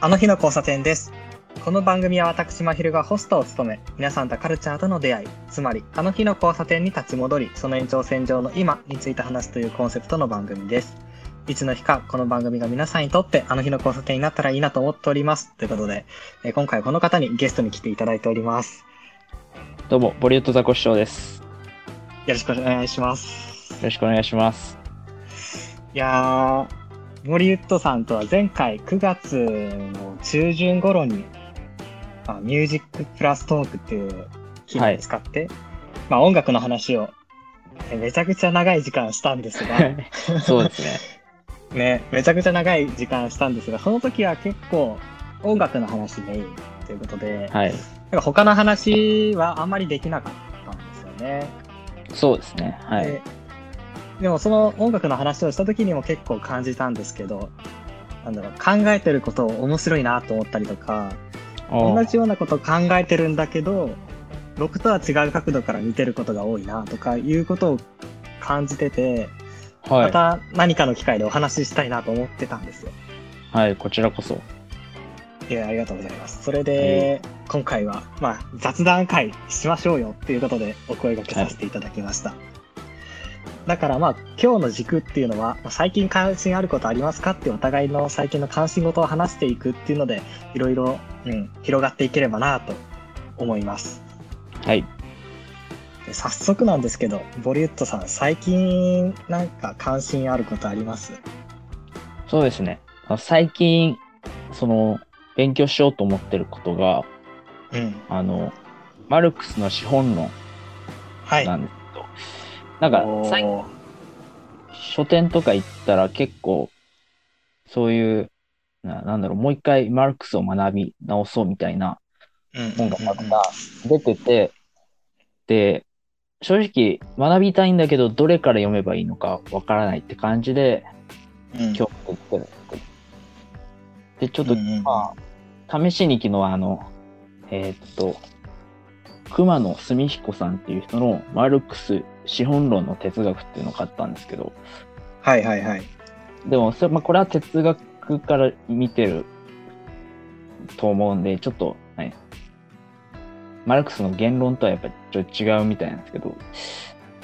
あの日の交差点です。この番組は私、まひるがホストを務め、皆さんとカルチャーとの出会い、つまり、あの日の交差点に立ち戻り、その延長線上の今について話すというコンセプトの番組です。いつの日か、この番組が皆さんにとって、あの日の交差点になったらいいなと思っております。ということで、えー今回はこの方にゲストに来ていただいております。どうも、ボリウッドザコシショウです。よろしくお願いします。よろしくお願いします。いやー、ボリウッドさんとは前回9月の中旬頃に、まあ、ミュージックプラストークっていう機能を使って、まあ音楽の話をえめちゃくちゃ長い時間したんですが、そうですね。ね、めちゃくちゃ長い時間したんですが、その時は結構音楽の話メインということで、はい。なんか他の話はあんまりできなかったんですよね。そうですね。はい。ででもその音楽の話をした時にも結構感じたんですけど、なんだろう、考えてることを面白いなと思ったりとか、お同じようなことを考えてるんだけど、僕とは違う角度から見てることが多いなとかいうことを感じてて、はい。また何かの機会でお話ししたいなと思ってたんですよ。はい、こちらこそ。いや、ありがとうございます。それで、今回は、まあ、雑談会しましょうよっていうことでお声掛けさせていただきました。だからまあ、今日の軸っていうのは、まあ最近関心あることありますかってお互いの最近の関心事を話していくっていうので、いろいろ、うん、広がっていければなと思います。はい。で早速なんですけど、ボリュットさん、最近なんか関心あることあります？そうですね。あ最近、その、勉強しようと思ってることが、うん。あの、マルクスの資本論はい。なんですなんか、書店とか行ったら結構、そういう、ななんだろう、もう一回マルクスを学び直そうみたいなうん本がたくさん。出てて、で、正直学びたいんだけど、どれから読めばいいのかわからないって感じで、今日送ってる。んでちょっと、まあ、試しに昨日あの、えーっと、熊野澄彦さんっていう人のマルクス資本論の哲学っていうのを買ったんですけど、はいはいはい。でもそれ、まあ、これは哲学から見てると思うんで、ちょっと、はい、マルクスの言論とはやっぱりちょっと違うみたいなんですけど、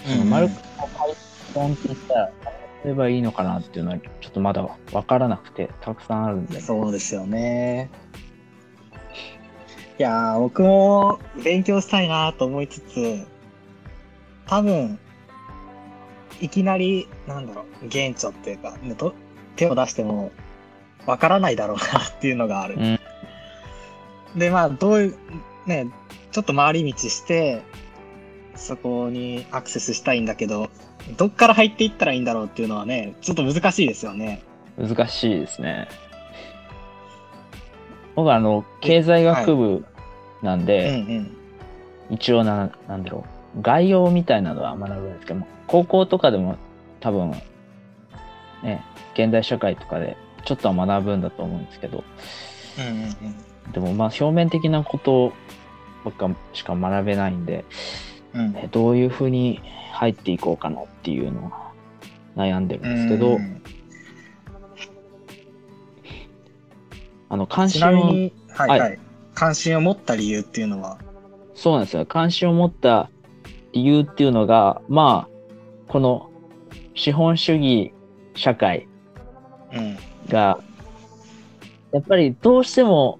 そのマルクスの解論って言ったらすればいいのかなっていうのはちょっとまだわからなくて、たくさんあるんで、そうですよね。いやー、僕も勉強したいなと思いつつ、多分、いきなり、なんだろう、原著っていうか、ねと手を出しても、わからないだろうなっていうのがある。うんで、まあ、どういう、ね、ちょっと回り道して、そこにアクセスしたいんだけど、どっから入っていったらいいんだろうっていうのはね、ちょっと難しいですよね。難しいですね。僕はあの、経済学部なんうんで、うん。一応な、なんだろう、概要みたいなのは学ぶんですけども、高校とかでも多分、ね、現代社会とかでちょっとは学ぶんだと思うんですけど、うんうんうん。でもまあ表面的なことばっかしか学べないんで、うん。えどういうふうに入っていこうかなっていうのは悩んでるんですけど、うんあの関ち心を、はいはい。はい、関心を持った理由っていうのは、そうなんですよ。関心を持った理由っていうのが、まあ、この資本主義社会うん、が、やっぱりどうしても、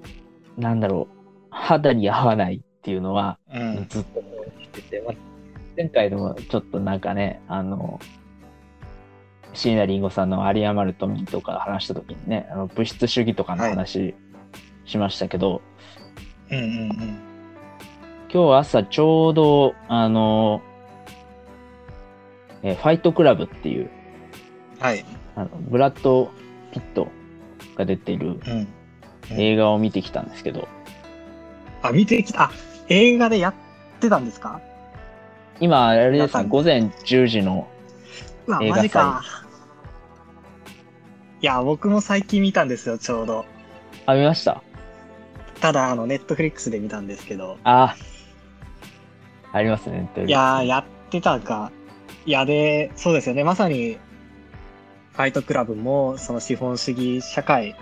なんだろう、肌に合わないっていうのは、うん、ずっと思ってて、まあ、前回でもちょっとなんかね、あの、椎名林檎さんの有り余る富とか話した時にね、あの物質主義とかの話しましたけど、うん、うん、今日朝ちょうど、あの、えーファイトクラブっていう、うん、はい、あのブラッド・ピットが出ているうん。映画を見てきたんですけど、あ、見てきた、あ、映画でやってたんですか？今、あれですね、午前10時の、映画マジか。いや、僕も最近見たんですよ、ちょうど。あ、見ました？ただ、あの、ネットフリックスで見たんですけど。あ、ありますね。いやー、やってたか。いや、で、そうですよね。まさに、ファイトクラブも、その資本主義社会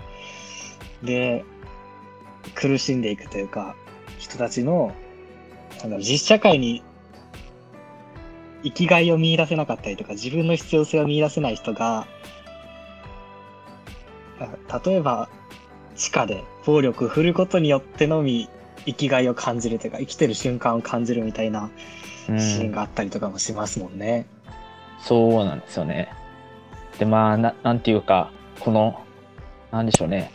で、苦しんでいくというか、人たちの、なんだろう実社会に生きがいを見出せなかったりとか、自分の必要性を見出せない人が、あ例えば、地下で暴力を振ることによってのみ生きがいを感じるというか、生きてる瞬間を感じるみたいなうんシーンがあったりとかもしますもんね。そうなんですよね。で、まあ、ななんていうか、この、なんでしょうね。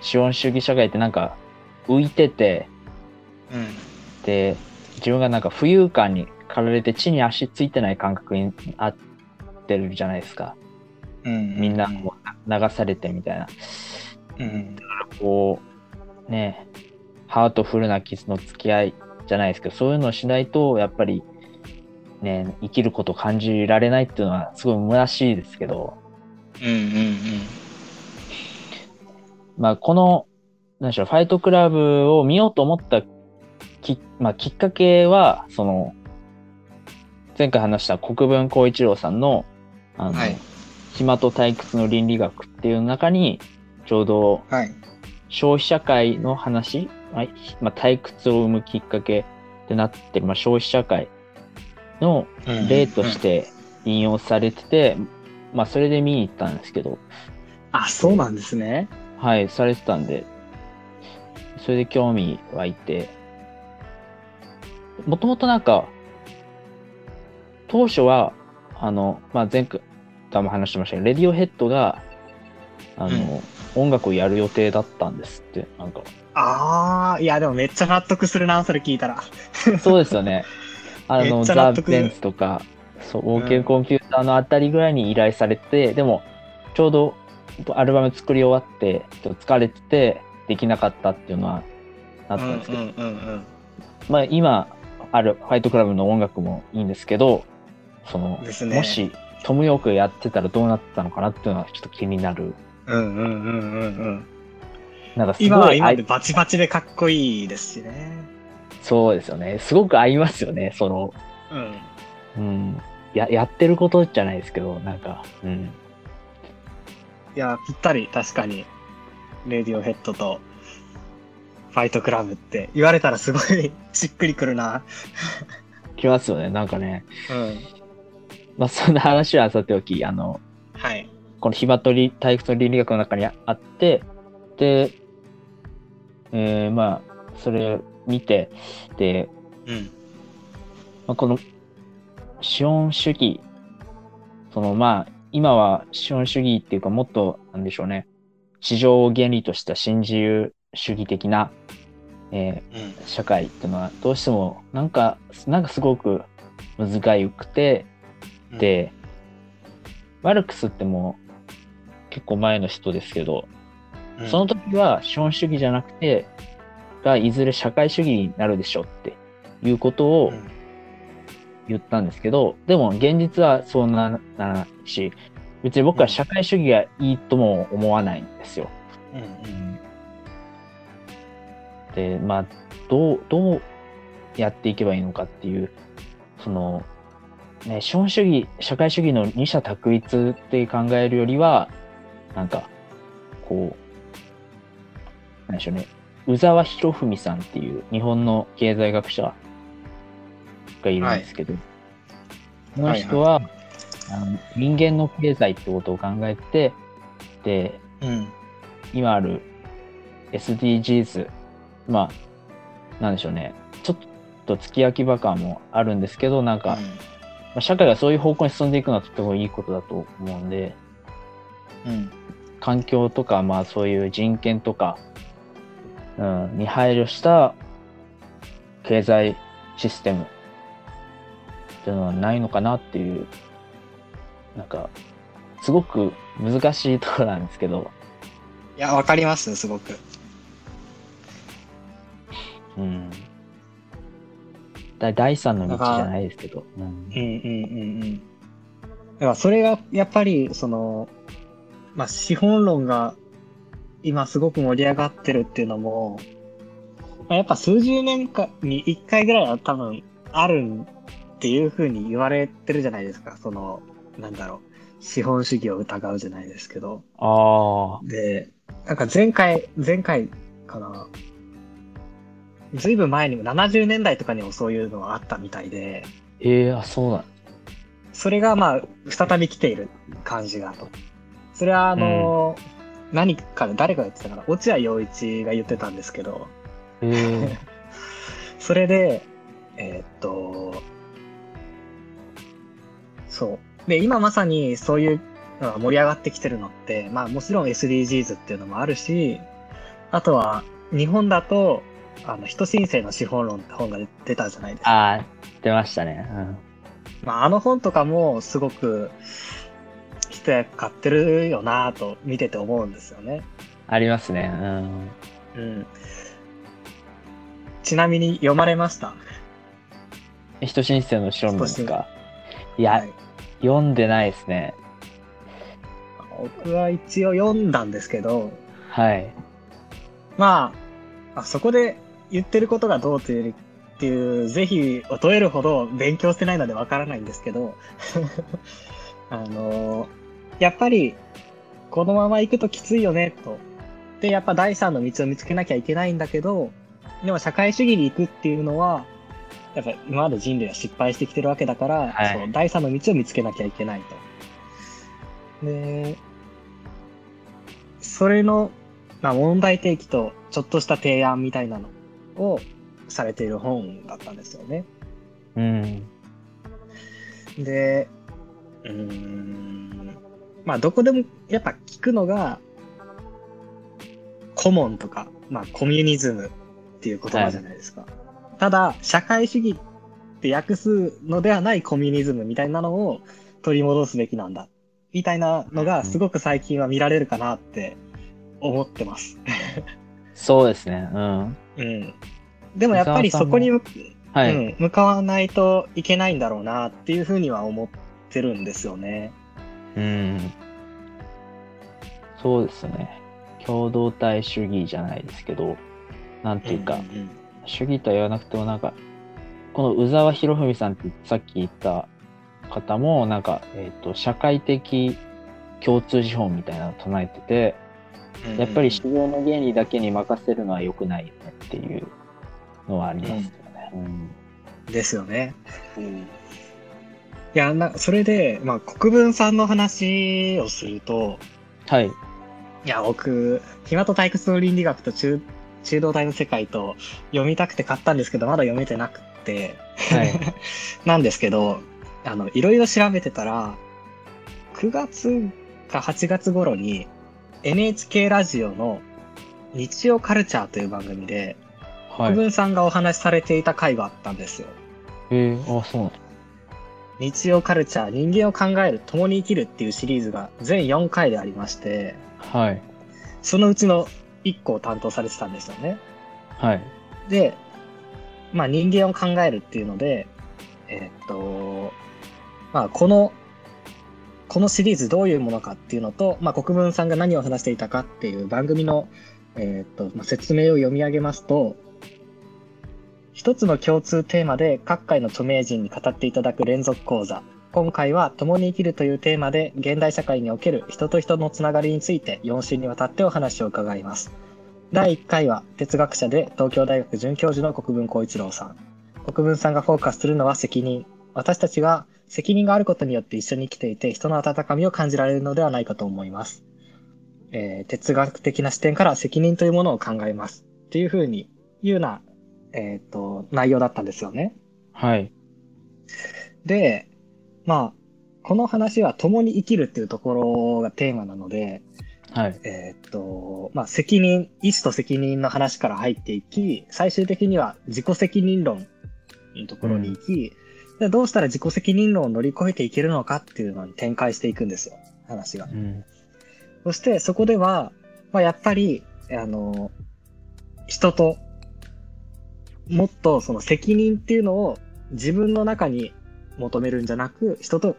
資本主義社会ってなんか浮いてて、うん。で、自分がなんか浮遊感に駆られて地に足ついてない感覚にあってるじゃないですか。うん。みんなこう流されてみたいな。うん。こう、ね、ハートフルな傷の付き合いじゃないですけど、そういうのをしないと、やっぱり、ね、生きることを感じられないっていうのはすごい虚しいですけど、うんうんうん。まあ、この、なんでしょう、ファイトクラブを見ようと思ったき,、まあ、きっかけは、その、前回話した国分光一郎さんの、あの、はい暇と退屈の倫理学っていう中に、ちょうどはい。消費社会の話、まあひまあ、退屈を生むきっかけってなってる、まあ、消費社会の例として引用されてて、まあ、それで見に行ったんですけど、あ、そうなんですね。はい、されてたんで、それで興味湧いて、もともとなんか、当初は、あの、まあ、前回も話してましたけど、レディオヘッドが、あの、音楽をやる予定だったんですって、なんか、ああ、いや、でもめっちゃ納得するな、それ聞いたら。そうですよね。あめの、っちゃザ・納得。ベンツとか、そう、うん。OK コンピューターのあたりぐらいに依頼されて、でも、ちょうどアルバム作り終わって、ちょっと疲れてて、できなかったっていうのはあったんですけど、うんうんうん。まあ今あるファイトクラブの音楽もいいんですけど、その、ですね。もしトム・ヨークやってたらどうなってたのかなっていうのはちょっと気になる。うん。うんうんうんうんうん。なんかす今ごい合いは今でバチバチでかっこいいですしね。そうですよね。すごく合いますよね。その、うん。うん。や、やってることじゃないですけど、なんか、うん。いや、ぴったり、確かに。レディオヘッドと、ファイトクラブって言われたらすごい しっくりくるな。きますよね。なんかね。うん。まあそんな話はさておき、あの、はい。この暇とり退屈の倫理学の中にあって、で、えーまあ、それを見て、で、うん。まあ、この資本主義、そのまあ、今は資本主義っていうかもっと、なんでしょうね、市場を原理とした新自由主義的な、えうん。ー社会っていうのはどうしてもなんか、なんかすごく難しくて、で、マルクスってもう結構前の人ですけど、うん、その時は資本主義じゃなくて、がいずれ社会主義になるでしょうっていうことをうん。言ったんですけど、でも現実はそうなならないし、別に僕は社会主義がいいとも思わないんですよ。うん。で、まあ、どう、どうやっていけばいいのかっていう、その、ね、資本主義、社会主義の二者択一って考えるよりは、なんか、こう、なんでしょうね、宇沢博文さんっていう日本の経済学者がいるんですけど、この人は、あの人間の経済ってことを考えて、で、うん。今ある SDGs、まあ、なんでしょうね、ちょっと付き焼き場感もあるんですけど、なんか、まあ、社会がそういう方向に進んでいくのはとてもいいことだと思うんで、うん。環境とか、まあそういう人権とか、うん、に配慮した経済システムっていうのはないのかなっていう、なんか、すごく難しいところなんですけど、いや、わかります、すごく。うん。だ第三の道じゃないですけど、うんうんうんうんうん。だからそれがやっぱりその、まあ、資本論が今すごく盛り上がってるっていうのも、まあ、やっぱ数十年かに一回ぐらいは多分あるっていうふうに言われてるじゃないですか。その、なんだろう、資本主義を疑うじゃないですけど。ああ、で、なんか前回、前回かな。ずいぶん前にも、70年代とかにもそういうのはあったみたいで、ええあ、そうなん。それがまあ、再び来ている感じがと。それはあの、何かで誰かが言ってたかな、落合陽一が言ってたんですけど、ええ それで、えーっと、そう。で、今まさにそういうのが盛り上がってきてるのって、まあもちろん SDGs っていうのもあるし、あとは日本だと、あの、人申請の資本論って本が出たじゃないですか。ああ、出ましたね。うん。まああの本とかもすごく一役買ってるよなぁと見てて思うんですよね。ありますね。うん。うん。ちなみに読まれました？人申請の資本論ですか。いや、はい読んでないですね。僕は一応読んだんですけど、はい。まあ、あそこで言ってることがどうというっていう、ぜひを問えるほど勉強してないのでわからないんですけど、あの、やっぱり、このまま行くときついよね、と。で、やっぱ第三の道を見つけなきゃいけないんだけど、でも社会主義に行くっていうのは、やっぱ今まで人類は失敗してきてるわけだから、はいそう第三の道を見つけなきゃいけないと。で、それの、まあ、問題提起とちょっとした提案みたいなのをされている本だったんですよね。うん。で、うーん、まあどこでもやっぱ聞くのが、コモンとか、まあコミュニズムっていう言葉じゃないですか。ただ、社会主義って訳すのではないコミュニズムみたいなのを取り戻すべきなんだ。みたいなのがすごく最近は見られるかなって思ってます。そうですね。うん。うん。でもやっぱりそこに向はい。うん、向かわないといけないんだろうなっていうふうには思ってるんですよね。うん。そうですね。共同体主義じゃないですけど、なんていうか、んん主義とは言わなくてもなんか、この宇沢博文さんってさっき言った方も、なんか、えっ、と、社会的共通資本みたいなのを唱えてて、うんやっぱり市場の原理だけに任せるのは良くないよねっていうのはありますよね。うん。ですよね。いや、な、それで、まあ、国分さんの話をすると、はい。いや、僕、暇と退屈の倫理学と中、中道大の世界と読みたくて買ったんですけど、まだ読めてなくって、はい。なんですけど、あの、いろいろ調べてたら、9月か8月頃に NHK ラジオの日曜カルチャーという番組で、はい。国分さんがお話しされていた回があったんですよ。えー、あ、そうな。日曜カルチャー、人間を考える、共に生きるっていうシリーズが全4回でありまして、はい。そのうちの1個を担当されてたんですよね。はい。で、まあ人間を考えるっていうので、えーっと、まあこの、このシリーズどういうものかっていうのと、まあ国分さんが何を話していたかっていう番組の、えーっと、ま、説明を読み上げますと、一つの共通テーマで各界の著名人に語っていただく連続講座。今回は共に生きるというテーマで現代社会における人と人のつながりについて4週にわたってお話を伺います。第1回は哲学者で東京大学准教授の国分光一郎さん。国分さんがフォーカスするのは責任。私たちが責任があることによって一緒に生きていて人の温かみを感じられるのではないかと思います。えー哲学的な視点から責任というものを考えます。っていうふうに言うな、えっ、と、内容だったんですよね。はい。で、まあ、この話は共に生きるっていうところがテーマなので、はい。えーっと、まあ、責任、意思と責任の話から入っていき、最終的には自己責任論のところに行き、でどうしたら自己責任論を乗り越えていけるのかっていうのに展開していくんですよ、話がう。ん。そしてそこでは、まあ、やっぱり、あの、人と、もっとその責任っていうのを自分の中に求めるんじゃなく、人と、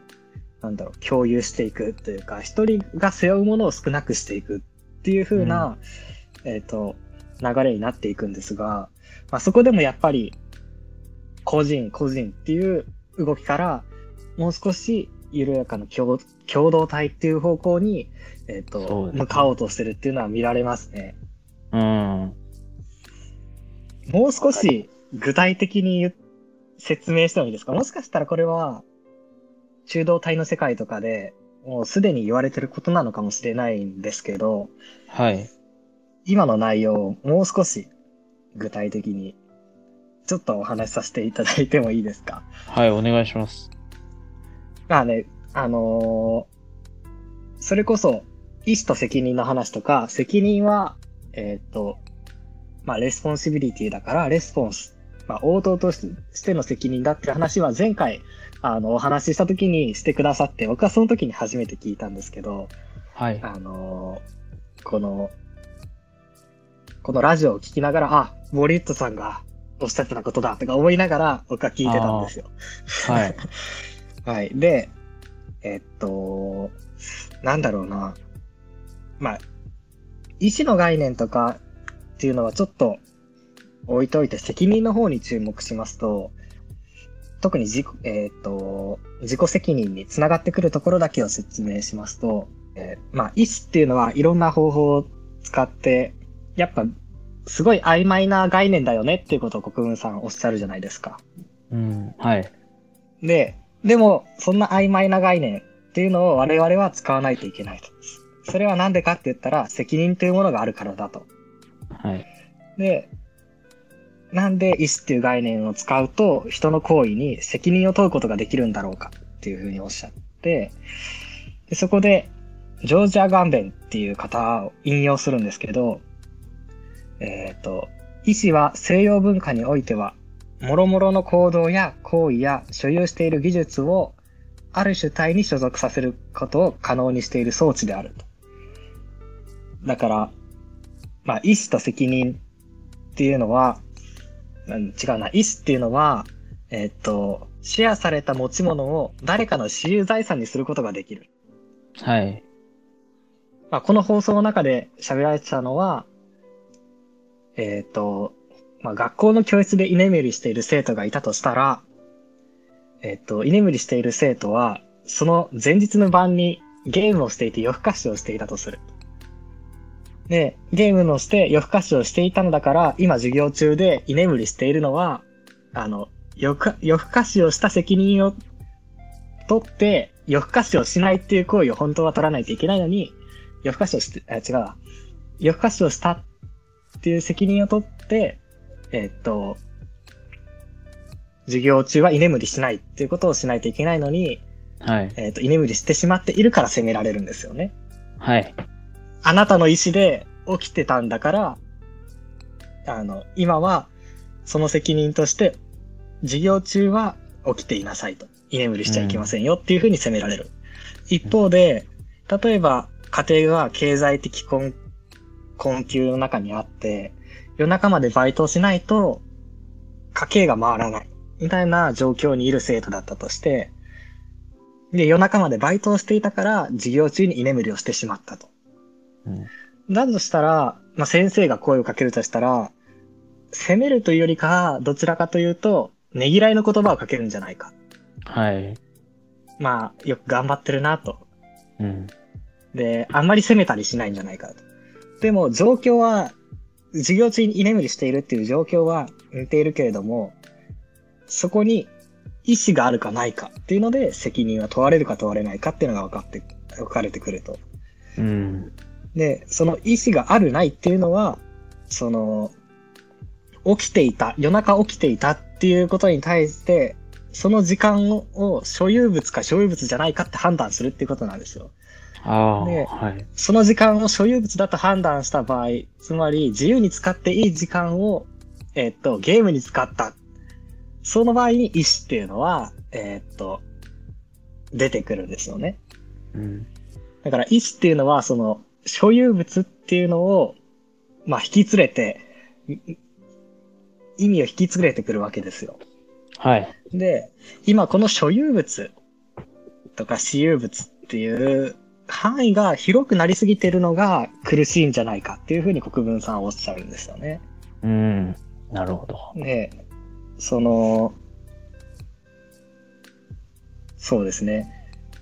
なんだろう、共有していくというか、一人が背負うものを少なくしていくっていう風な、えっ、と、流れになっていくんですが、まあ、そこでもやっぱり、個人、個人っていう動きから、もう少し緩やかな共共同体っていう方向に、えっ、そうと、ね向かおうとしてるっていうのは見られますね。うん。もう少し具体的に言説明してもいいですか？もしかしたらこれは、中道体の世界とかでもうすでに言われてることなのかもしれないんですけど、はい。今の内容をもう少し具体的にちょっとお話しさせていただいてもいいですか？はい、お願いします。まあね、あのーそれこそ、意思と責任の話とか、責任は、えっ、と、まあ、 responsibility だから、 response、まあ、応答としての責任だって話は前回、あの、お話しした時にしてくださって、僕はその時に初めて聞いたんですけど、はい。あのーこの、このラジオを聞きながら、あ、ボリウッドさんがおっしゃってたことだとか思いながら僕は聞いてたんですよ。はい。はい。で、えっと、なんだろうな。まあ、意思の概念とかっていうのはちょっと置いといて責任の方に注目しますと、特に自己、えっと、自己責任につながってくるところだけを説明しますと、えーまあ、意思っていうのはいろんな方法を使って、やっぱ、すごい曖昧な概念だよねっていうことを国分さんおっしゃるじゃないですか。うん。はい。で、でも、そんな曖昧な概念っていうのを我々は使わないといけないと。それはなんでかって言ったら、責任というものがあるからだと。はい。で、なんで意思っていう概念を使うと、人の行為に責任を問うことができるんだろうかっていうふうにおっしゃって、でそこで、ジョージア・ガンベンっていう方を引用するんですけど、えっ、と、意思は西洋文化においては、諸々の行動や行為や所有している技術をある主体に所属させることを可能にしている装置であると。だから、まあ、意思と責任っていうのは、うん違うな、意思っていうのは、えっと、シェアされた持ち物を誰かの私有財産にすることができる。はい。まあ、この放送の中で喋られてたのは、えっ、と、まあ、学校の教室で居眠りしている生徒がいたとしたら、えっ、と、居眠りしている生徒は、その前日の晩にゲームをしていて夜更かしをしていたとする。で、ゲームをして夜更かしをしていたのだから、今授業中で居眠りしているのは、あの、夜夜更かしをした責任を取って、夜更かしをしないっていう行為を本当は取らないといけないのに、夜更かしをして、あ、違うわ。夜更かしをしたっていう責任を取って、えっと、授業中は居眠りしないっていうことをしないといけないのに、はい。えっと、居眠りしてしまっているから責められるんですよね。はい。あなたの意思で起きてたんだから、あの、今はその責任として、授業中は起きていなさいと。居眠りしちゃいけませんよっていうふうに責められる。一方で、例えば家庭が経済的困困窮の中にあって、夜中までバイトをしないと家計が回らない。みたいな状況にいる生徒だったとして、で、夜中までバイトをしていたから授業中に居眠りをしてしまったと。うんだとしたら、まあ、先生が声をかけるとしたら、責めるというよりか、どちらかというと、ねぎらいの言葉をかけるんじゃないか。はい。まあ、よく頑張ってるなと。うん。で、あんまり責めたりしないんじゃないかと。でも、状況は、授業中に居眠りしているっていう状況は似ているけれども、そこに意思があるかないかっていうので、責任は問われるか問われないかっていうのが分かって、分かれてくると。うん。で、その意思があるないっていうのは、その、起きていた、夜中起きていたっていうことに対して、その時間を所有物か所有物じゃないかって判断するっていうことなんですよ。ではい。その時間を所有物だと判断した場合、つまり自由に使っていい時間を、えっと、ゲームに使った。その場合に意思っていうのは、えっと、出てくるんですよね。うん。だから意思っていうのは、その、所有物っていうのを、まあ、引き連れて、い意味を引き連れてくるわけですよ。はい。で、今この所有物とか私有物っていう範囲が広くなりすぎてるのが苦しいんじゃないかっていうふうに国分さんはおっしゃるんですよね。うん。なるほど。で、その、そうですね。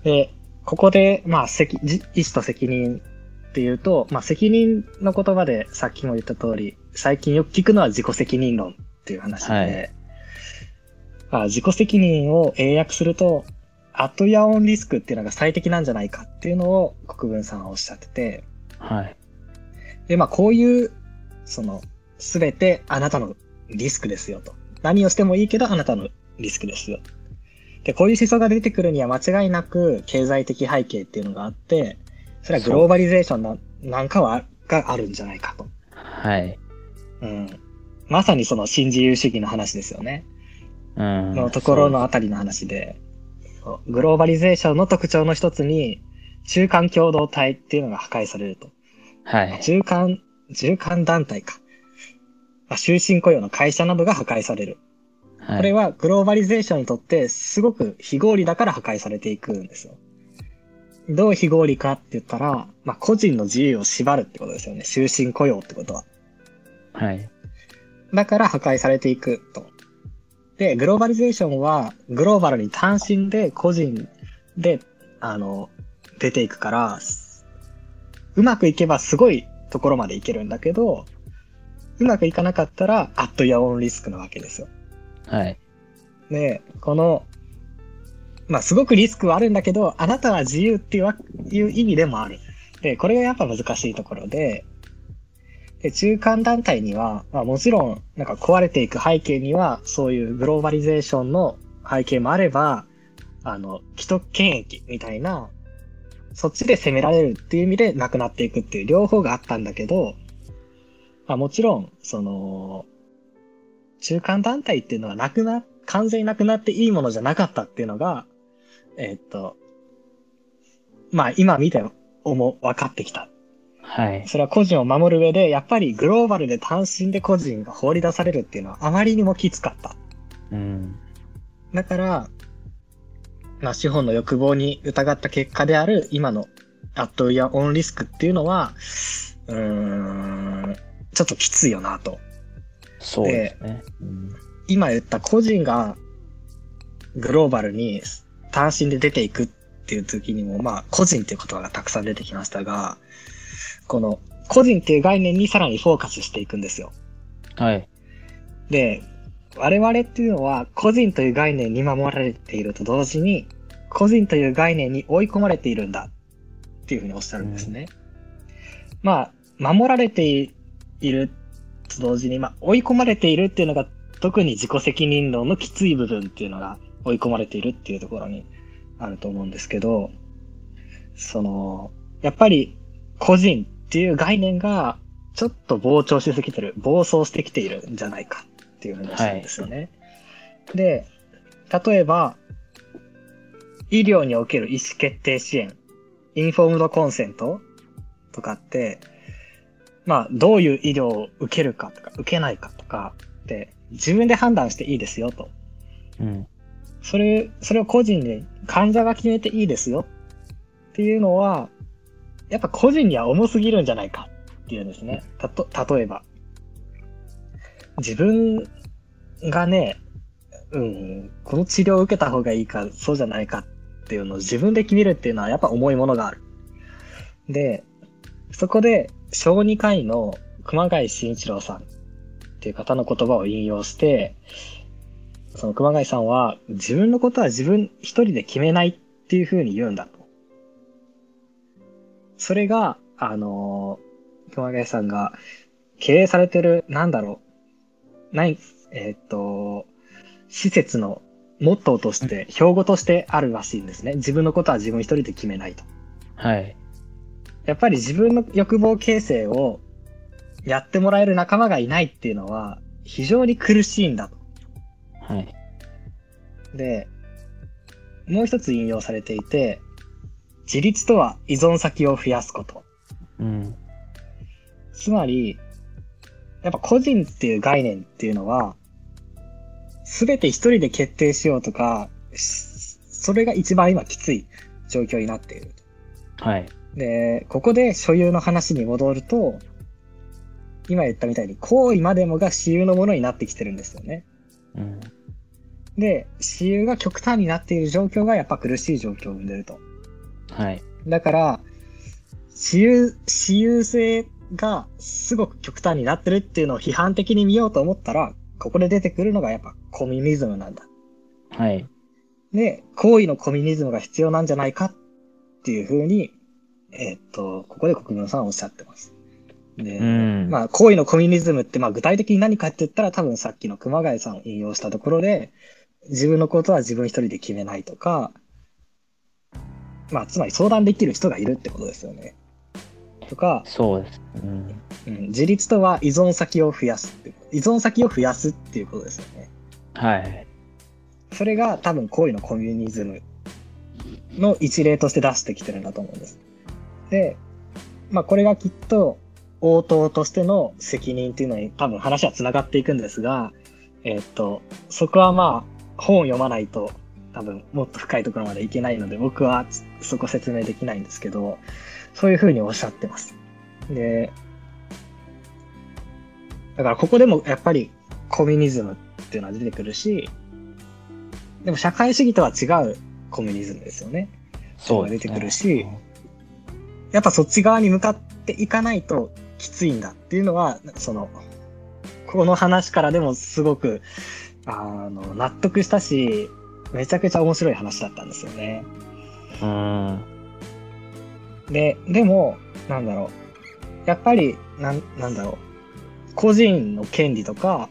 で、ここで、まあ、責、じ意思と責任っていうと、まあ、責任の言葉でさっきも言った通り、最近よく聞くのは自己責任論っていう話で、はいまあ、自己責任を英訳すると、アットヤオンリスクっていうのが最適なんじゃないかっていうのを国分さんはおっしゃってて、はい。で、まあ、こういう、その、すべてあなたのリスクですよと。何をしてもいいけどあなたのリスクですよ。で、こういう思想が出てくるには間違いなく経済的背景っていうのがあって、それはグローバリゼーションななんかは、があるんじゃないかと。はい。うん。まさにその新自由主義の話ですよね。うん。のところのあたりの話で、グローバリゼーションの特徴の一つに、中間共同体っていうのが破壊されると。はい。中間、中間団体か。まあ終身雇用の会社などが破壊される。はい。これはグローバリゼーションにとってすごく非合理だから破壊されていくんですよ。どう非合理かって言ったら、まあ、個人の自由を縛るってことですよね。終身雇用ってことは。はい。だから破壊されていくと。で、グローバリゼーションはグローバルに単身で個人で、あの、出ていくから、うまくいけばすごいところまでいけるんだけど、うまくいかなかったら、アットヤオンリスクなわけですよ。はい。で、この、まあ、すごくリスクはあるんだけど、あなたは自由っていうわいう意味でもある。で、これがやっぱ難しいところで、で、中間団体には、まあもちろん、なんか壊れていく背景には、そういうグローバリゼーションの背景もあれば、あの、既得権益みたいな、そっちで攻められるっていう意味でなくなっていくっていう両方があったんだけど、まあもちろん、その、中間団体っていうのはなくな、完全になくなっていいものじゃなかったっていうのが、えーっと、まあ今見て思う、分かってきた。はい。それは個人を守る上で、やっぱりグローバルで単身で個人が放り出されるっていうのはあまりにもきつかった。うん。だから、まあ資本の欲望に疑った結果である今のアットやオンリスクっていうのは、うーん、ちょっときついよなと。そうですね。うん今言った個人がグローバルに単身で出ていくっていう時にも、まあ個人っていう言葉がたくさん出てきましたが、この個人っていう概念にさらにフォーカスしていくんですよ。はい。で、我々っていうのは個人という概念に守られていると同時に、個人という概念に追い込まれているんだっていうふうにおっしゃるんですね。まあ、守られていると同時に、まあ、追い込まれているっていうのが特に自己責任論のきつい部分っていうのが追い込まれているっていうところにあると思うんですけど、その、やっぱり個人っていう概念がちょっと膨張しすぎてる、暴走してきているんじゃないかっていうふうにおっしゃるんですよね。で、例えば、医療における意思決定支援、インフォームドコンセントとかって、まあ、どういう医療を受けるかとか、受けないかとかって、自分で判断していいですよと。うん。それ、それを個人で患者が決めていいですよっていうのは、やっぱ個人には重すぎるんじゃないかっていうんですね。たと、例えば。自分がね、うん、この治療を受けた方がいいか、そうじゃないかっていうのを自分で決めるっていうのはやっぱ重いものがある。で、そこで小児科医の熊谷慎一郎さんっていう方の言葉を引用して、その熊谷さんは自分のことは自分一人で決めないっていうふうに言うんだと。それが、あのー熊谷さんが経営されてる、なんだろう、ない、えーっと、施設のモットーとして、標語としてあるらしいんですね。自分のことは自分一人で決めないと。はい。やっぱり自分の欲望形成をやってもらえる仲間がいないっていうのは非常に苦しいんだと。はい。で、もう一つ引用されていて、自立とは依存先を増やすこと。うん。つまり、やっぱ個人っていう概念っていうのは、すべて一人で決定しようとか、しそれが一番今きつい状況になっている。はい。で、ここで所有の話に戻ると、今言ったみたいに行為までもが私有のものになってきてるんですよね。うん。で、私有が極端になっている状況がやっぱ苦しい状況を生んでると。はい。だから、私有、私有性がすごく極端になってるっていうのを批判的に見ようと思ったら、ここで出てくるのがやっぱコミュニズムなんだ。はい。で、行為のコミュニズムが必要なんじゃないかっていうふうに、えーっと、ここで国分さんはおっしゃってます。で、うんまあ、行為のコミュニズムって、まあ、具体的に何かって言ったら、多分さっきの熊谷さんを引用したところで、自分のことは自分一人で決めないとか、まあ、つまり相談できる人がいるってことですよね。とか、そうです。うん。うん、自立とは依存先を増やすって。依存先を増やすっていうことですよね。はい。それが多分行為のコミュニズムの一例として出してきてるんだと思うんです。で、まあこれがきっと応答としての責任っていうのに多分話は繋がっていくんですが、えーっと、そこはまあ本を読まないと多分もっと深いところまでいけないので僕はそこ説明できないんですけど、そういうふうにおっしゃってます。で、だからここでもやっぱりコミュニズムっていうのは出てくるし、でも社会主義とは違うコミュニズムですよね。そうね。出てくるしやっぱそっち側に向かっていかないときついんだっていうのは、その、この話からでもすごく、あの、納得したし、めちゃくちゃ面白い話だったんですよね。うん。で、でも、なんだろう。やっぱり、なん、なんだろう。個人の権利とか、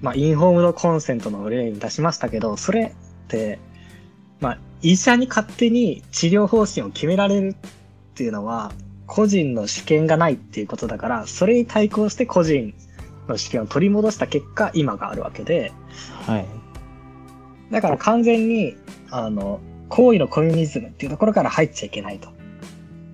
まあ、インフォームドコンセントの例に出しましたけど、それって、まあ、医者に勝手に治療方針を決められるっていうのは、個人の主権がないっていうことだから、それに対抗して個人の主権を取り戻した結果、今があるわけで、はい。だから完全に、あの、行為のコミュニズムっていうところから入っちゃいけないと。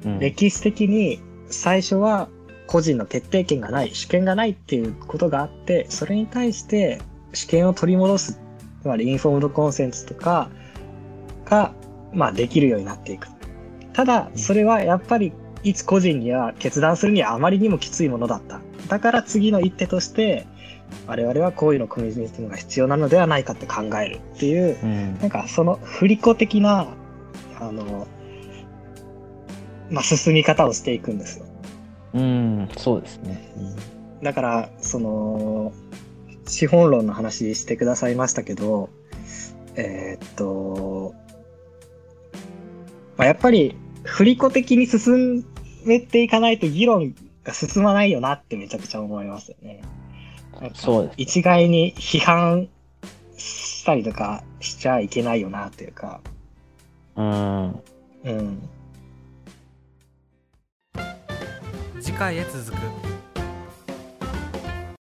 うん、歴史的に最初は個人の決定権がない、主権がないっていうことがあって、それに対して主権を取り戻す、つまりインフォームドコンセンツとかが、まあできるようになっていく。ただ、それはやっぱり一個人には決断するにはあまりにもきついものだった。だから次の一手として、我々は行為のコミュニズムが必要なのではないかって考えるっていう、うん。なんかその振り子的な、あの、まあ、進み方をしていくんですよ。うん、そうですね。だから、その、資本論の話してくださいましたけど、えーっと、まあ、やっぱり振り子的に進めていかないと議論が進まないよなってめちゃくちゃ思いますよね。そうですね一概に批判したりとかしちゃいけないよなっていうか、うん。うん。次回へ続く